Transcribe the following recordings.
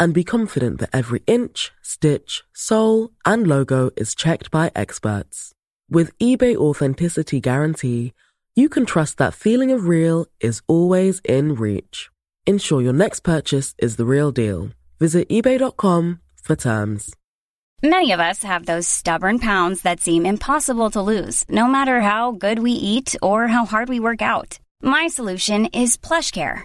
and be confident that every inch, stitch, sole, and logo is checked by experts. With eBay Authenticity Guarantee, you can trust that feeling of real is always in reach. Ensure your next purchase is the real deal. Visit eBay.com for terms. Many of us have those stubborn pounds that seem impossible to lose, no matter how good we eat or how hard we work out. My solution is PlushCare.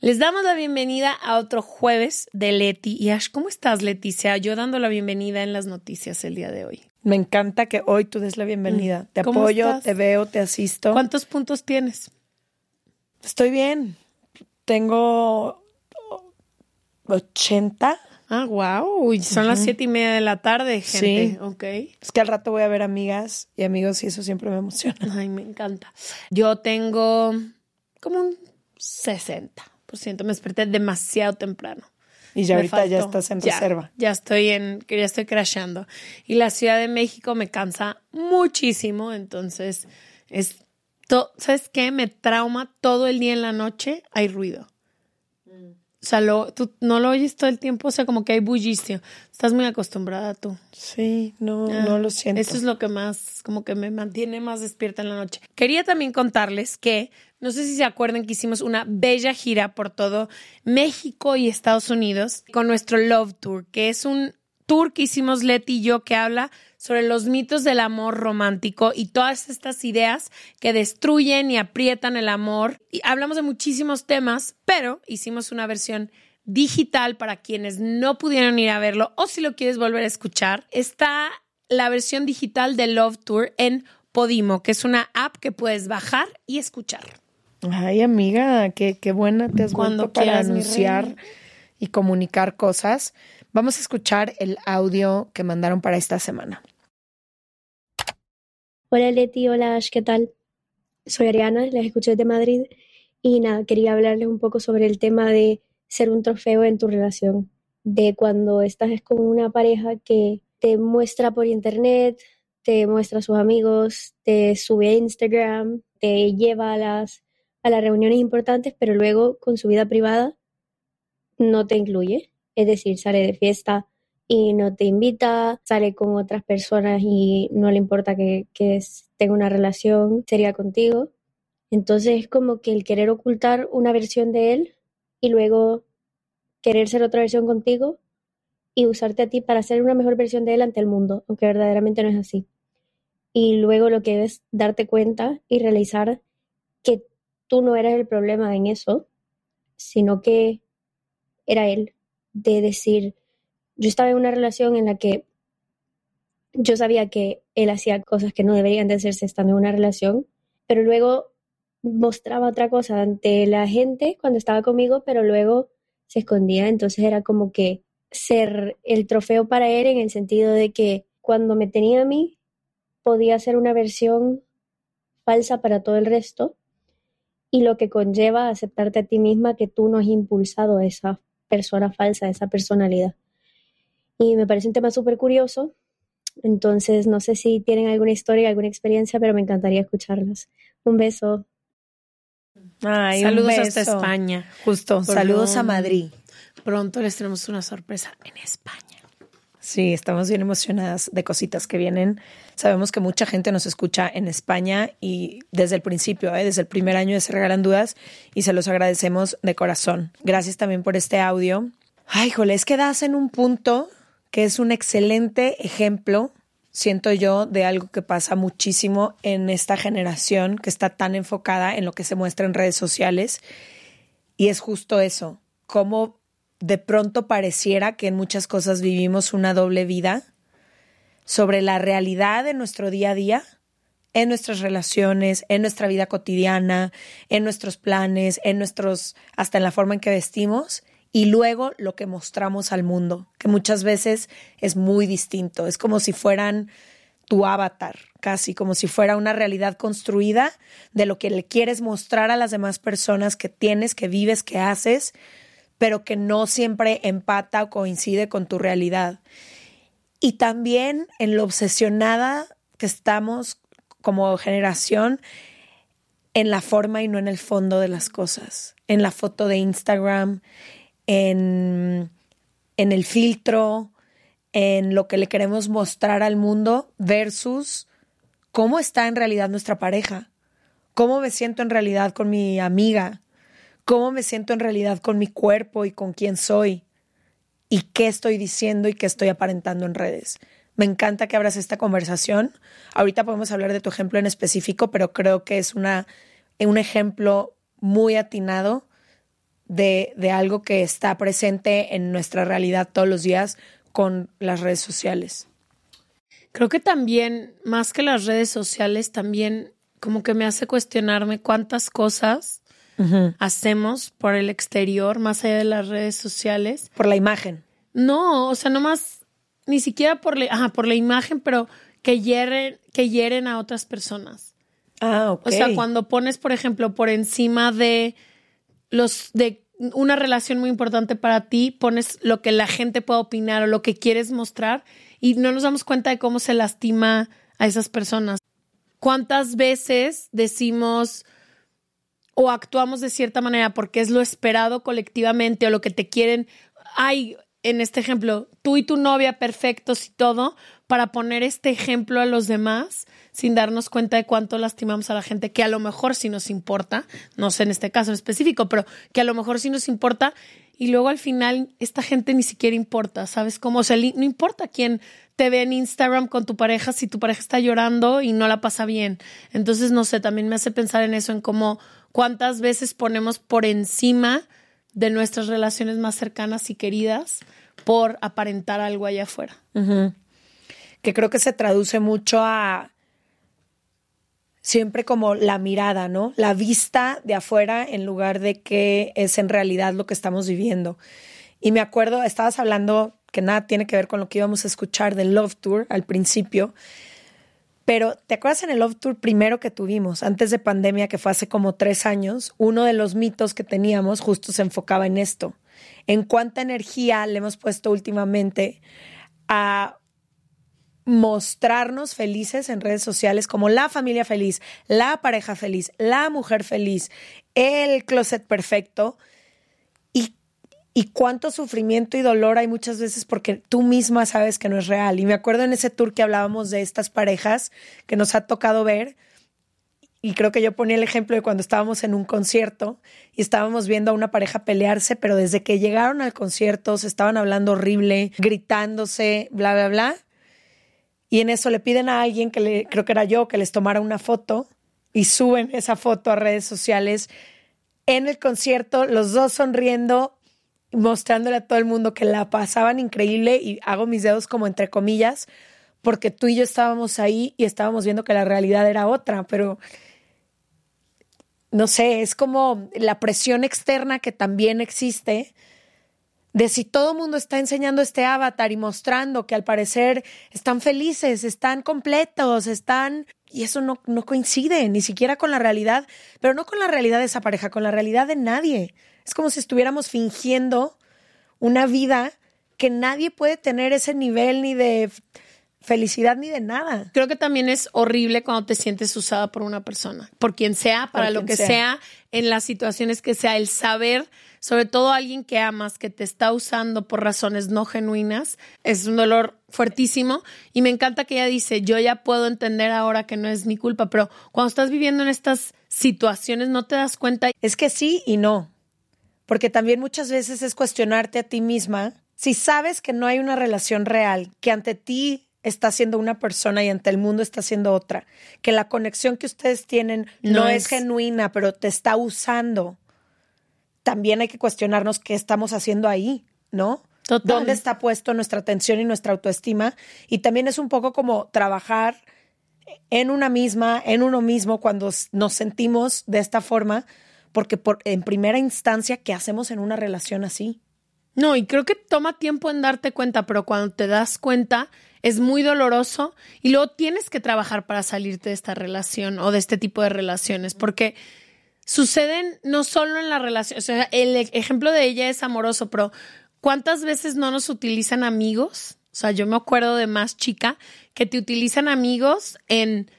Les damos la bienvenida a otro jueves de Leti y Ash. ¿Cómo estás, Leticia? Yo dando la bienvenida en las noticias el día de hoy. Me encanta que hoy tú des la bienvenida. Te ¿Cómo apoyo, estás? te veo, te asisto. ¿Cuántos puntos tienes? Estoy bien. Tengo 80. Ah, wow. Son las siete y media de la tarde, gente. Sí. Ok. Es que al rato voy a ver amigas y amigos y eso siempre me emociona. Ay, me encanta. Yo tengo como un 60%. Me desperté demasiado temprano. Y ya Me ahorita ya estás en Ya, reserva. Ya estoy en, que ya estoy crashando. Y la Ciudad de México me cansa muchísimo, entonces es, to- ¿sabes qué? Me trauma todo el día en la noche, hay ruido. O sea, lo, tú no lo oyes todo el tiempo, o sea, como que hay bullicio. Estás muy acostumbrada tú. Sí, no, Ah, no lo siento. Eso es lo que más, como que me mantiene más despierta en la noche. Quería también contarles que, no sé si se acuerdan que hicimos una bella gira por todo México y Estados Unidos con nuestro Love Tour, que es un tour que hicimos Leti y yo que habla sobre los mitos del amor romántico y todas estas ideas que destruyen y aprietan el amor. Y hablamos de muchísimos temas, pero hicimos una versión digital para quienes no pudieron ir a verlo o si lo quieres volver a escuchar. Está la versión digital de Love Tour en Podimo, que es una app que puedes bajar y escuchar. Ay, amiga, qué, qué buena te has Cuando vuelto para anunciar y comunicar cosas. Vamos a escuchar el audio que mandaron para esta semana. Hola Leti, hola Ash, ¿qué tal? Soy Ariana, les escucho desde Madrid y nada, quería hablarles un poco sobre el tema de ser un trofeo en tu relación, de cuando estás con una pareja que te muestra por internet, te muestra a sus amigos, te sube a Instagram, te lleva a las, a las reuniones importantes, pero luego con su vida privada no te incluye, es decir, sale de fiesta y no te invita, sale con otras personas y no le importa que, que tenga una relación seria contigo. Entonces es como que el querer ocultar una versión de él y luego querer ser otra versión contigo y usarte a ti para ser una mejor versión de él ante el mundo, aunque verdaderamente no es así. Y luego lo que es darte cuenta y realizar tú no eres el problema en eso, sino que era él, de decir, yo estaba en una relación en la que yo sabía que él hacía cosas que no deberían de hacerse estando en una relación, pero luego mostraba otra cosa ante la gente cuando estaba conmigo, pero luego se escondía, entonces era como que ser el trofeo para él en el sentido de que cuando me tenía a mí podía ser una versión falsa para todo el resto y lo que conlleva a aceptarte a ti misma que tú no has impulsado a esa persona falsa, a esa personalidad. Y me parece un tema súper curioso. Entonces, no sé si tienen alguna historia, alguna experiencia, pero me encantaría escucharlas. Un beso. Ay, un Saludos beso. hasta España. Justo, saludos a. Madrid. Pronto les tenemos una sorpresa en España. Sí, estamos bien emocionadas de cositas que vienen. Sabemos que mucha gente nos escucha en España y desde el principio, ¿eh? desde el primer año de Se Regalan Dudas y se los agradecemos de corazón. Gracias también por este audio. Ay, jole, es que das en un punto que es un excelente ejemplo, siento yo, de algo que pasa muchísimo en esta generación que está tan enfocada en lo que se muestra en redes sociales. Y es justo eso, cómo de pronto pareciera que en muchas cosas vivimos una doble vida sobre la realidad de nuestro día a día, en nuestras relaciones, en nuestra vida cotidiana, en nuestros planes, en nuestros, hasta en la forma en que vestimos, y luego lo que mostramos al mundo, que muchas veces es muy distinto. Es como si fueran tu avatar, casi como si fuera una realidad construida de lo que le quieres mostrar a las demás personas que tienes, que vives, que haces, pero que no siempre empata o coincide con tu realidad. Y también en lo obsesionada que estamos como generación en la forma y no en el fondo de las cosas, en la foto de Instagram, en, en el filtro, en lo que le queremos mostrar al mundo versus cómo está en realidad nuestra pareja, cómo me siento en realidad con mi amiga, cómo me siento en realidad con mi cuerpo y con quién soy y qué estoy diciendo y qué estoy aparentando en redes. Me encanta que abras esta conversación. Ahorita podemos hablar de tu ejemplo en específico, pero creo que es una, un ejemplo muy atinado de, de algo que está presente en nuestra realidad todos los días con las redes sociales. Creo que también, más que las redes sociales, también como que me hace cuestionarme cuántas cosas hacemos por el exterior, más allá de las redes sociales. Por la imagen. No, o sea, nomás, ni siquiera por la, ajá, por la imagen, pero que hieren, que hieren a otras personas. Ah, ok. O sea, cuando pones, por ejemplo, por encima de los de una relación muy importante para ti, pones lo que la gente pueda opinar o lo que quieres mostrar y no nos damos cuenta de cómo se lastima a esas personas. ¿Cuántas veces decimos o actuamos de cierta manera porque es lo esperado colectivamente o lo que te quieren? Ay, en este ejemplo, tú y tu novia perfectos y todo, para poner este ejemplo a los demás sin darnos cuenta de cuánto lastimamos a la gente, que a lo mejor sí nos importa, no sé en este caso en específico, pero que a lo mejor sí nos importa y luego al final esta gente ni siquiera importa, ¿sabes cómo? O sea, no importa quién te ve en Instagram con tu pareja si tu pareja está llorando y no la pasa bien. Entonces, no sé, también me hace pensar en eso, en cómo cuántas veces ponemos por encima de nuestras relaciones más cercanas y queridas por aparentar algo allá afuera. que creo que se traduce mucho a siempre como la mirada, ¿no? La vista de afuera en lugar de que es en realidad lo que estamos viviendo. Y me acuerdo, estabas hablando que nada tiene que ver con lo que íbamos a escuchar del Love Tour al principio, pero ¿te acuerdas en el Love Tour primero que tuvimos, antes de pandemia, que fue hace como tres años? Uno de los mitos que teníamos justo se enfocaba en esto, en cuánta energía le hemos puesto últimamente a mostrarnos felices en redes sociales como la familia feliz, la pareja feliz, la mujer feliz, el closet perfecto y cuánto sufrimiento y dolor hay muchas veces porque tú misma sabes que no es real. Y me acuerdo en ese tour que hablábamos de estas parejas que nos ha tocado ver y creo que yo ponía el ejemplo de cuando estábamos en un concierto y estábamos viendo a una pareja pelearse, pero desde que llegaron al concierto se estaban hablando horrible, gritándose, bla, bla, bla. Y en eso le piden a alguien que creo que era yo, que les tomara una foto y suben esa foto a redes sociales en el concierto, los dos sonriendo, mostrándole a todo el mundo que la pasaban increíble y hago mis dedos como entre comillas, porque tú y yo estábamos ahí y estábamos viendo que la realidad era otra, pero no sé, es como la presión externa que también existe de si todo el mundo está enseñando este avatar y mostrando que al parecer están felices, están completos, están... Y eso no, no coincide ni siquiera con la realidad, pero no con la realidad de esa pareja, con la realidad de nadie. Es como si estuviéramos fingiendo una vida que nadie puede tener ese nivel ni de felicidad ni de nada. Creo que también es horrible cuando te sientes usada por una persona, por quien sea, para lo que sea. sea. en las situaciones que sea, el saber, sobre todo alguien que amas, que te está usando por razones no genuinas, es un dolor fuertísimo. Y me encanta que ella dice, yo ya puedo entender ahora que no es mi culpa, pero cuando estás viviendo en estas situaciones no te das cuenta. Es que sí y no. Porque también muchas veces es cuestionarte a ti misma. Si sabes que no hay una relación real, que ante ti está siendo una persona y ante el mundo está siendo otra, que la conexión que ustedes tienen no, No es, es- genuina, pero te está usando, también hay que cuestionarnos qué estamos haciendo ahí, ¿no? Total. ¿Dónde está puesto nuestra atención y nuestra autoestima? Y también es un poco como trabajar en una misma, en uno mismo, cuando nos sentimos de esta forma, porque por, en primera instancia, ¿qué hacemos en una relación así? No, y creo que toma tiempo en darte cuenta, pero cuando te das cuenta es muy doloroso y luego tienes que trabajar para salirte de esta relación o de este tipo de relaciones, porque suceden no solo en la relación, o sea, el e- ejemplo de ella es amoroso, pero ¿cuántas veces no nos utilizan amigos? O sea, yo me acuerdo de más chica que te utilizan amigos en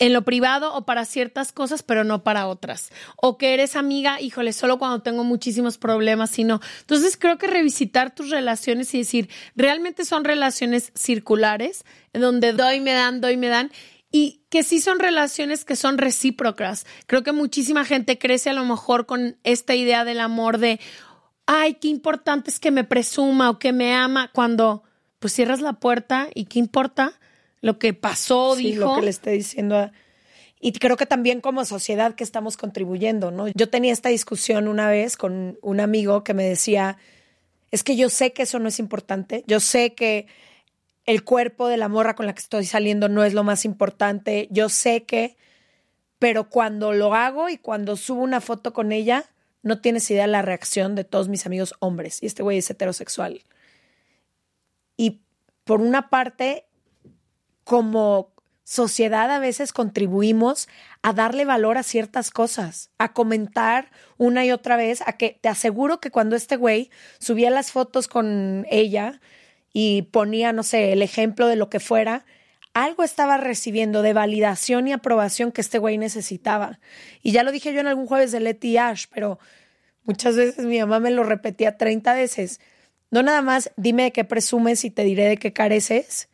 en lo privado o para ciertas cosas, pero no para otras. O que eres amiga, híjole, solo cuando tengo muchísimos problemas, y no. Entonces creo que revisitar tus relaciones y decir, realmente son relaciones circulares, donde doy, me dan, doy, me dan. Y que sí son relaciones que son recíprocas. Creo que muchísima gente crece a lo mejor con esta idea del amor de, ay, qué importante es que me presuma o que me ama, cuando pues cierras la puerta y qué importa lo que pasó, Sí, dijo. lo que le esté diciendo. a- Y creo que también como sociedad que estamos contribuyendo, ¿no? Yo tenía esta discusión una vez con un amigo que me decía, es que yo sé que eso no es importante, yo sé que el cuerpo de la morra con la que estoy saliendo no es lo más importante, yo sé que, pero cuando lo hago y cuando subo una foto con ella, no tienes idea de la reacción de todos mis amigos hombres. Y este güey es heterosexual. Y por una parte, como sociedad a veces contribuimos a darle valor a ciertas cosas, a comentar una y otra vez, a que te aseguro que cuando este güey subía las fotos con ella y ponía, no sé, el ejemplo de lo que fuera, algo estaba recibiendo de validación y aprobación que este güey necesitaba. Y ya lo dije yo en algún jueves de Letty Ash, pero muchas veces mi mamá me lo repetía 30 veces. No nada más dime de qué presumes y te diré de qué careces,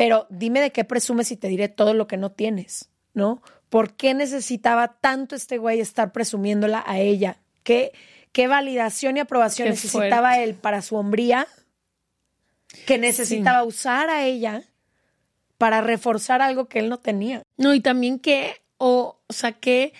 pero dime de qué presumes y te diré todo lo que no tienes, ¿no? ¿Por qué necesitaba tanto este güey estar presumiéndola a ella? ¿Qué, qué validación y aprobación Qué necesitaba él para su hombría? Que necesitaba usar a ella para reforzar algo que él no tenía. No, y también que, o, o sea, qué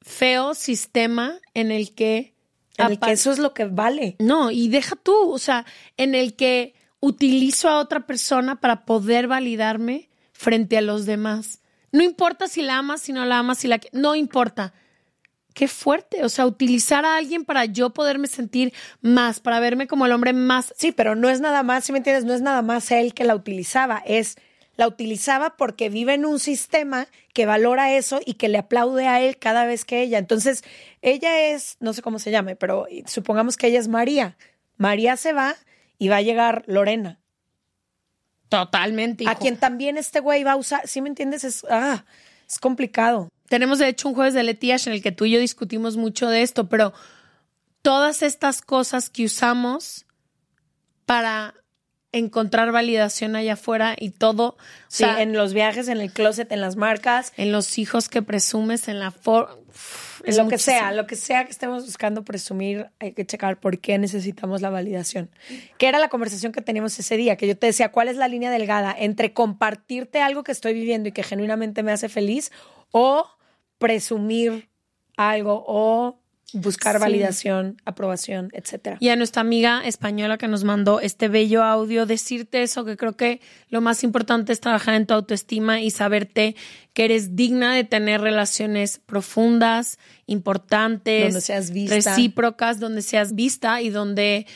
feo sistema en el que... En el que eso es lo que vale. No, y deja tú, o sea, en el que utilizo a otra persona para poder validarme frente a los demás. No importa si la amas, si no la amas, si la... No importa. Qué fuerte, o sea, utilizar a alguien para yo poderme sentir más, para verme como el hombre más... Sí, pero no es nada más, si me entiendes, no es nada más él que la utilizaba, es la utilizaba porque vive en un sistema que valora eso y que le aplaude a él cada vez que ella. Entonces, ella es, no sé cómo se llame, pero supongamos que ella es María. María se va y va a llegar Lorena, Totalmente. a quien también este güey va a usar, ¿sí me entiendes? Es, ah, es complicado. Tenemos de hecho un jueves de Letiash en el que tú y yo discutimos mucho de esto, pero todas estas cosas que usamos para encontrar validación allá afuera y todo, o Sí, sea, en los viajes, en el closet, en las marcas, en los hijos que presumes, en la forma, en lo que sea, lo que sea que estemos buscando presumir, hay que checar por qué necesitamos la validación. Que era la conversación que teníamos ese día, que yo te decía, ¿cuál es la línea delgada entre compartirte algo que estoy viviendo y que genuinamente me hace feliz o presumir algo o buscar Sí. validación, aprobación, etcétera? Y a nuestra amiga española que nos mandó este bello audio, decirte eso, que creo que lo más importante es trabajar en tu autoestima y saberte que eres digna de tener relaciones profundas, importantes, Donde seas vista. recíprocas, donde seas vista y donde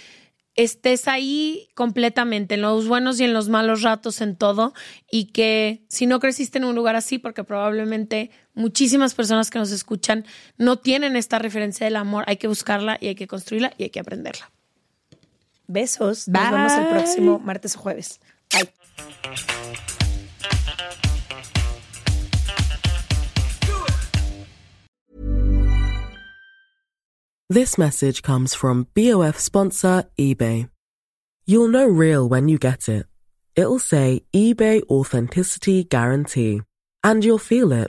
estés ahí completamente, en los buenos y en los malos ratos, en todo, y que si no creciste en un lugar así, porque probablemente muchísimas personas que nos escuchan no tienen esta referencia del amor, hay que buscarla y hay que construirla y hay que aprenderla. Besos. Bye. Nos vemos el próximo martes o jueves. Bye. This message comes from BOF sponsor eBay. You'll know real when you get it. It'll say eBay Authenticity Guarantee. And you'll feel it.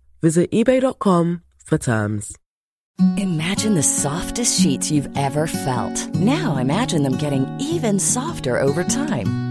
Visit eBay.com for terms. Imagine the softest sheets you've ever felt. Now imagine them getting even softer over time.